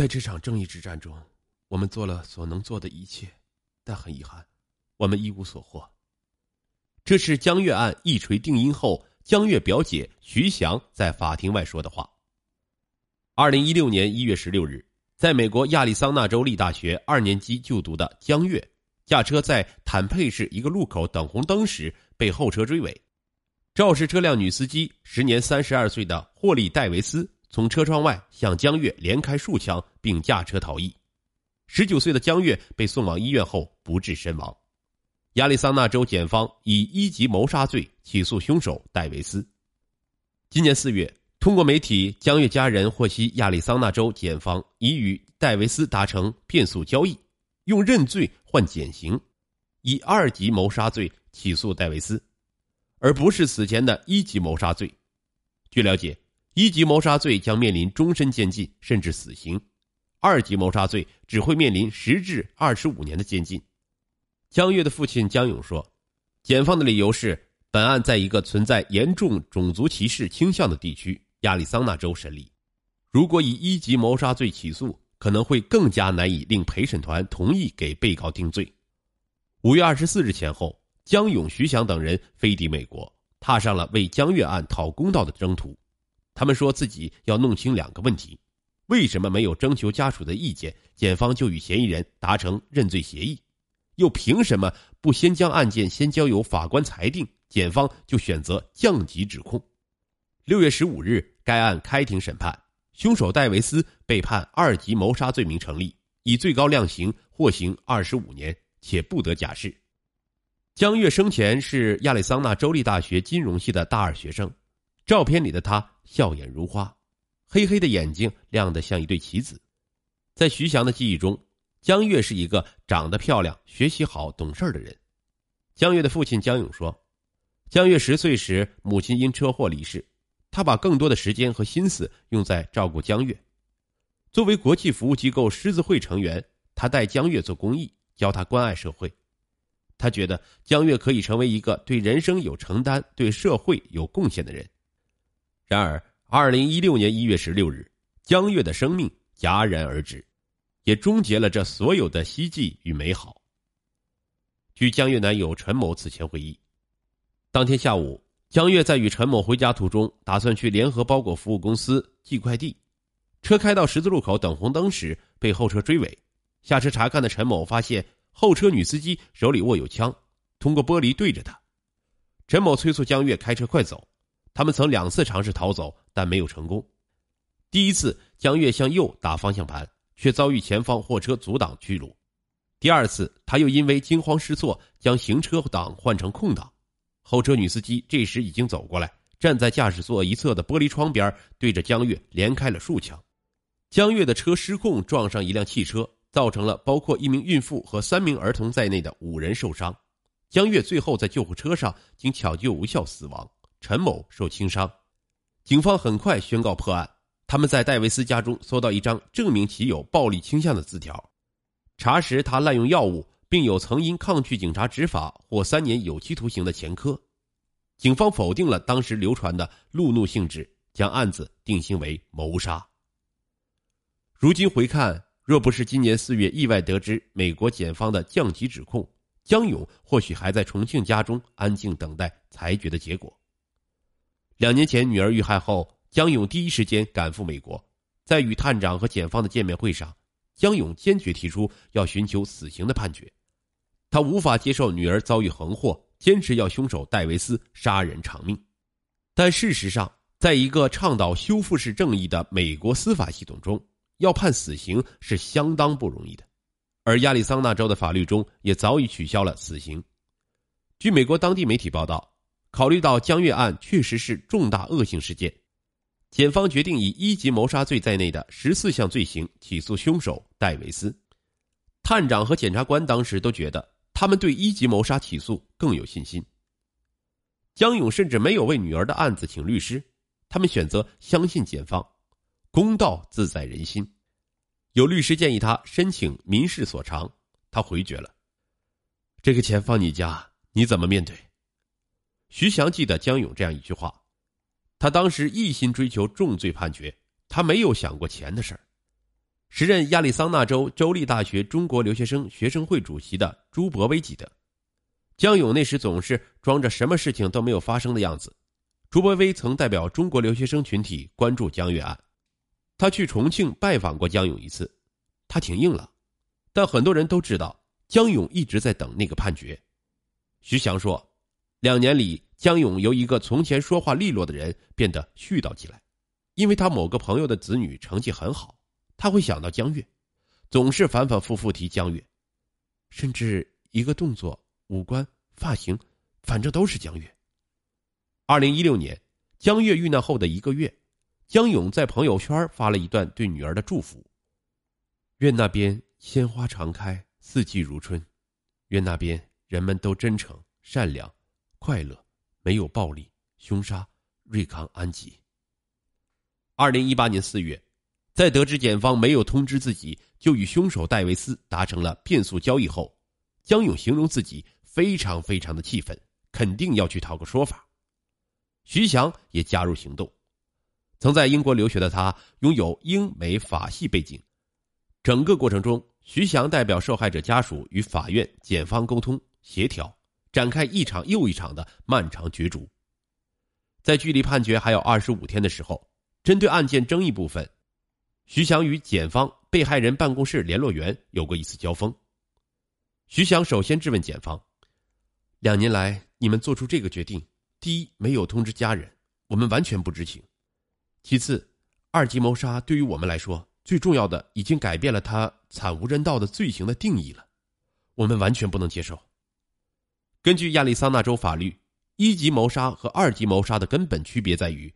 在这场正义之战中，我们做了所能做的一切，但很遗憾，我们一无所获。这是江月案一锤定音后，江月表姐徐翔在法庭外说的话。二零一六年一月十六日，在美国亚利桑那州立大学二年级就读的江月，驾车在坦佩市一个路口等红灯时被后车追尾，肇事车辆女司机时年三十二岁的霍利戴维斯从车窗外向江月连开数枪，并驾车逃逸。十九岁的江月被送往医院后不治身亡。亚利桑那州检方以一级谋杀罪起诉凶手戴维斯。今年四月，通过媒体，江月家人获悉亚利桑那州检方已与戴维斯达成变诉交易，用认罪换减刑，以二级谋杀罪起诉戴维斯，而不是此前的一级谋杀罪。据了解，一级谋杀罪将面临终身监禁甚至死刑，二级谋杀罪只会面临十至二十五年的监禁。江月的父亲江勇说：“检方的理由是，本案在一个存在严重种族歧视倾向的地区——亚利桑那州审理。如果以一级谋杀罪起诉，可能会更加难以令陪审团同意给被告定罪。”五月二十四日前后，江勇、徐翔等人飞抵美国，踏上了为江月案讨公道的征途。他们说自己要弄清两个问题：为什么没有征求家属的意见，检方就与嫌疑人达成认罪协议？又凭什么不先将案件先交由法官裁定，检方就选择降级指控？六月十五日，该案开庭审判，凶手戴维斯被判二级谋杀罪名成立，以最高量刑获刑二十五年，且不得假释。江月生前是亚利桑那州立大学金融系的大二学生，照片里的他笑眼如花，黑黑的眼睛亮得像一对棋子。在徐翔的记忆中。江月是一个长得漂亮、学习好、懂事的人。江月的父亲江勇说：“江月十岁时，母亲因车祸离世，他把更多的时间和心思用在照顾江月。作为国际服务机构狮子会成员，他带江月做公益，教他关爱社会。他觉得江月可以成为一个对人生有承担、对社会有贡献的人。然而，二零一六年一月十六日，江月的生命戛然而止。”也终结了这所有的希冀与美好。据江月男友陈某此前回忆，当天下午，江月在与陈某回家途中，打算去联合包裹服务公司寄快递，车开到十字路口等红灯时，被后车追尾。下车查看的陈某发现后车女司机手里握有枪，通过玻璃对着他。陈某催促江月开车快走，他们曾两次尝试逃走，但没有成功。第一次，江月向右打方向盘。却遭遇前方货车阻挡去路，第二次他又因为惊慌失措，将行车档换成空档。后车女司机这时已经走过来，站在驾驶座一侧的玻璃窗边，对着江月连开了数枪。江月的车失控撞上一辆汽车，造成了包括一名孕妇和三名儿童在内的五人受伤。江月最后在救护车上经抢救无效死亡，陈某受轻伤。警方很快宣告破案。他们在戴维斯家中搜到一张证明其有暴力倾向的字条，查实他滥用药物，并有曾因抗拒警察执法获三年有期徒刑的前科。警方否定了当时流传的路怒性质，将案子定性为谋杀。如今回看，若不是今年四月意外得知美国检方的降级指控，江勇或许还在重庆家中安静等待裁决的结果。两年前女儿遇害后。江勇第一时间赶赴美国，在与探长和检方的见面会上，江勇坚决提出要寻求死刑的判决。他无法接受女儿遭遇横祸，坚持要凶手戴维斯杀人偿命。但事实上，在一个倡导修复式正义的美国司法系统中，要判死刑是相当不容易的。而亚利桑那州的法律中也早已取消了死刑。据美国当地媒体报道，考虑到江月案确实是重大恶性事件。检方决定以一级谋杀罪在内的十四项罪行起诉凶手戴维斯。探长和检察官当时都觉得他们对一级谋杀起诉更有信心。江勇甚至没有为女儿的案子请律师，他们选择相信检方，公道自在人心。有律师建议他申请民事所偿，他回绝了。这个钱放你家，你怎么面对？徐翔记得江勇这样一句话。他当时一心追求重罪判决，他没有想过钱的事儿。时任亚利桑那州州立大学中国留学生学生会主席的朱博威记得，江勇那时总是装着什么事情都没有发生的样子。朱博威曾代表中国留学生群体关注江月案，他去重庆拜访过江勇一次，他挺硬了，但很多人都知道江勇一直在等那个判决。徐翔说，两年里，江勇由一个从前说话利落的人变得絮叨起来，因为他某个朋友的子女成绩很好，他会想到江月，总是反反复复提江月，甚至一个动作、五官、发型，反正都是江月。二零一六年，江月遇难后的一个月，江勇在朋友圈发了一段对女儿的祝福：“愿那边鲜花常开，四季如春；愿那边人们都真诚、善良、快乐，没有暴力、凶杀，瑞康安吉。”二零一八年四月，在得知检方没有通知自己就与凶手戴维斯达成了变速交易后，江勇形容自己非常非常的气愤，肯定要去讨个说法。徐翔也加入行动。曾在英国留学的他，拥有英美法系背景。整个过程中，徐翔代表受害者家属与法院、检方沟通协调，展开一场又一场的漫长角逐。在距离判决还有二十五天的时候，针对案件争议部分，徐翔与检方被害人办公室联络员有过一次交锋。徐翔首先质问检方：“两年来，你们做出这个决定？”第一，没有通知家人，我们完全不知情；其次，二级谋杀对于我们来说，最重要的已经改变了他惨无人道的罪行的定义了，我们完全不能接受。根据亚利桑那州法律，一级谋杀和二级谋杀的根本区别在于，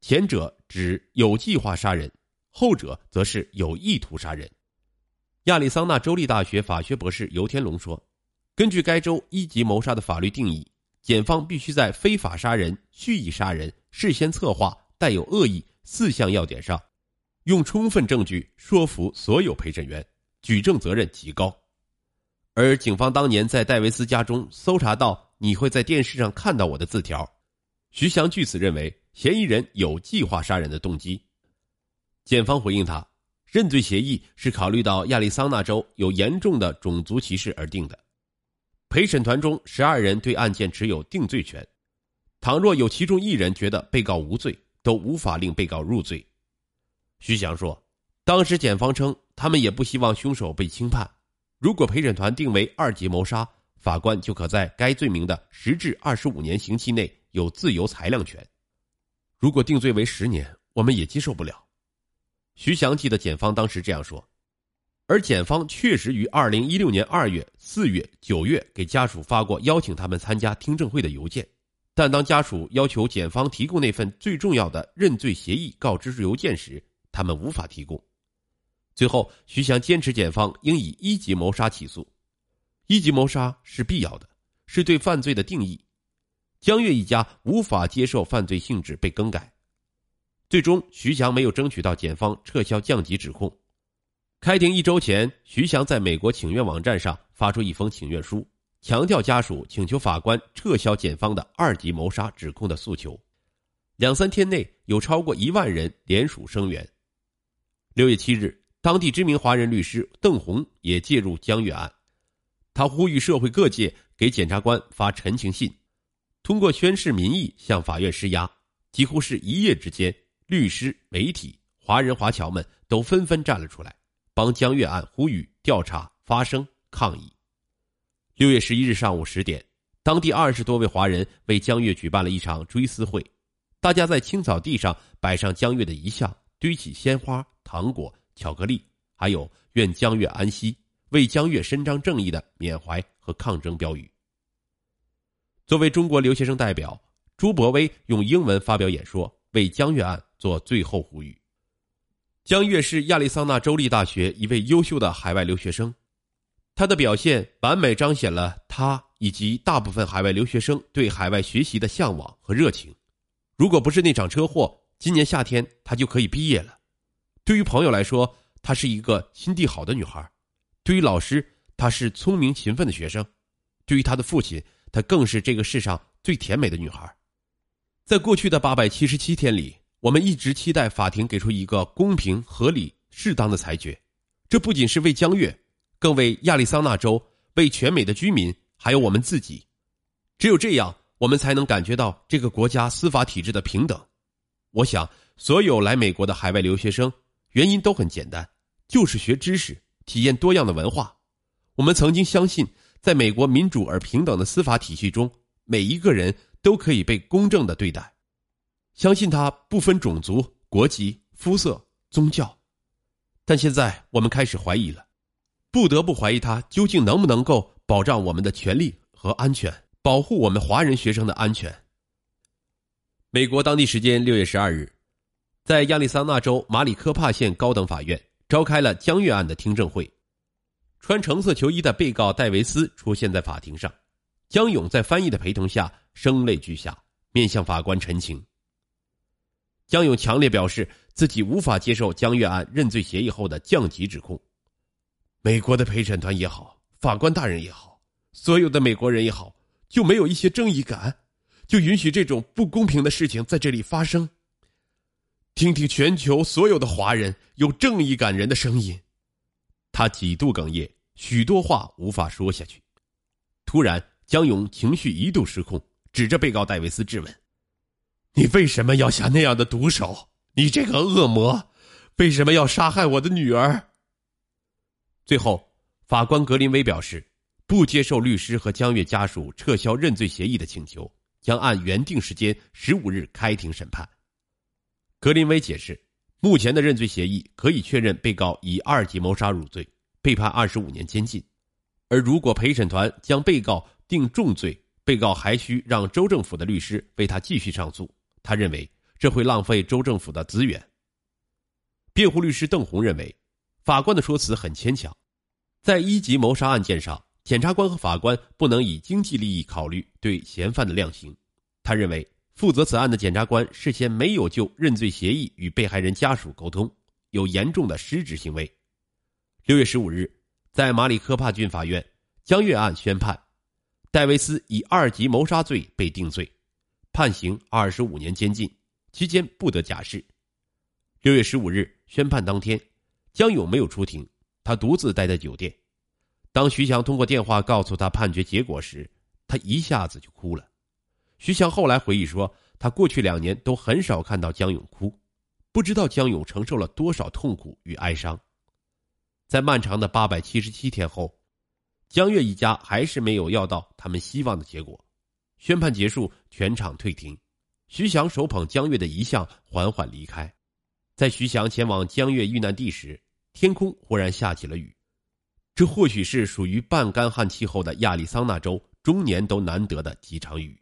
前者指有计划杀人，后者则是有意图杀人。亚利桑那州立大学法学博士尤天龙说：“根据该州一级谋杀的法律定义。”检方必须在非法杀人、蓄意杀人、事先策划、带有恶意四项要点上，用充分证据说服所有陪审员，举证责任极高。而警方当年在戴维斯家中搜查到“你会在电视上看到我的”字条，徐翔据此认为嫌疑人有计划杀人的动机。检方回应他，认罪协议是考虑到亚利桑那州有严重的种族歧视而定的。陪审团中十二人对案件持有定罪权，倘若有其中一人觉得被告无罪，都无法令被告入罪。徐翔说：“当时检方称，他们也不希望凶手被轻判。如果陪审团定为二级谋杀，法官就可在该罪名的十至二十五年刑期内有自由裁量权；如果定罪为十年，我们也接受不了。”徐翔记得检方当时这样说。而检方确实于二零一六年二月、四月、九月给家属发过邀请他们参加听证会的邮件，但当家属要求检方提供那份最重要的认罪协议告知书邮件时，他们无法提供。最后，徐翔坚持检方应以一级谋杀起诉，一级谋杀是必要的，是对犯罪的定义。江月一家无法接受犯罪性质被更改，最终徐翔没有争取到检方撤销降级指控。开庭一周前，徐翔在美国请愿网站上发出一封请愿书，强调家属请求法官撤销检方的二级谋杀指控的诉求。两三天内，有超过一万人联署声援。六月七日，当地知名华人律师邓红也介入江月案，他呼吁社会各界给检察官发陈情信，通过宣示民意向法院施压。几乎是一夜之间，律师、媒体、华人华侨们都纷纷站了出来。帮江月案呼吁调查、发声、抗议。六月十一日上午十点，当地二十多位华人为江月举办了一场追思会，大家在青草地上摆上江月的遗像，堆起鲜花、糖果、巧克力，还有“愿江月安息，为江月伸张正义”的缅怀和抗争标语。作为中国留学生代表，朱博威用英文发表演说，为江月案做最后呼吁。江月是亚利桑那州立大学一位优秀的海外留学生，他的表现完美彰显了他以及大部分海外留学生对海外学习的向往和热情。如果不是那场车祸，今年夏天他就可以毕业了。对于朋友来说，她是一个心地好的女孩；对于老师，她是聪明勤奋的学生；对于她的父亲，她更是这个世上最甜美的女孩。在过去的八百七十七天里。我们一直期待法庭给出一个公平、合理、适当的裁决，这不仅是为江越，更为亚利桑那州、为全美的居民，还有我们自己。只有这样，我们才能感觉到这个国家司法体制的平等。我想，所有来美国的海外留学生，原因都很简单，就是学知识，体验多样的文化。我们曾经相信，在美国民主而平等的司法体系中，每一个人都可以被公正的对待，相信他不分种族、国籍、肤色、宗教。但现在我们开始怀疑了，不得不怀疑他究竟能不能够保障我们的权利和安全。保护我们华人学生的安全。美国当地时间六月十二日，在亚利桑那州马里科帕县高等法院召开了江月案的听证会。穿橙色球衣的被告戴维斯出现在法庭上，江勇在翻译的陪同下声泪俱下，面向法官陈情。江勇强烈表示自己无法接受江月案认罪协议后的降级指控。美国的陪审团也好，法官大人也好，所有的美国人也好。就没有一些正义感，就允许这种不公平的事情在这里发生。听听全球所有的华人有正义感人的声音。他几度哽咽，许多话无法说下去。突然，江勇情绪一度失控，指着被告戴维斯质问：“你为什么要下那样的毒手？你这个恶魔，为什么要杀害我的女儿？”最后，法官格林威表示。不接受律师和江月家属撤销认罪协议的请求，将按原定时间十五日开庭审判。格林威解释，目前的认罪协议可以确认被告以二级谋杀入罪，被判二十五年监禁。而如果陪审团将被告定重罪，被告还需让州政府的律师为他继续上诉。他认为这会浪费州政府的资源。辩护律师邓红认为，法官的说辞很牵强，在一级谋杀案件上。检察官和法官不能以经济利益考虑对嫌犯的量刑。他认为，负责此案的检察官事先没有就认罪协议与被害人家属沟通，有严重的失职行为。六月十五日，在马里科帕郡法院，江月案宣判，戴维斯以二级谋杀罪被定罪，判刑二十五年监禁，期间不得假释。六月十五日宣判当天，江勇没有出庭，他独自待在酒店。当徐翔通过电话告诉他判决结果时，他一下子就哭了。徐翔后来回忆说，他过去两年都很少看到江勇哭，不知道江勇承受了多少痛苦与哀伤。在漫长的八百七十七天后，江月一家还是没有要到他们希望的结果。宣判结束，全场退庭，徐翔手捧江月的遗像缓缓离开。在徐翔前往江月遇难地时，天空忽然下起了雨。这或许是属于半干旱气候的亚利桑那州终年都难得的几场雨。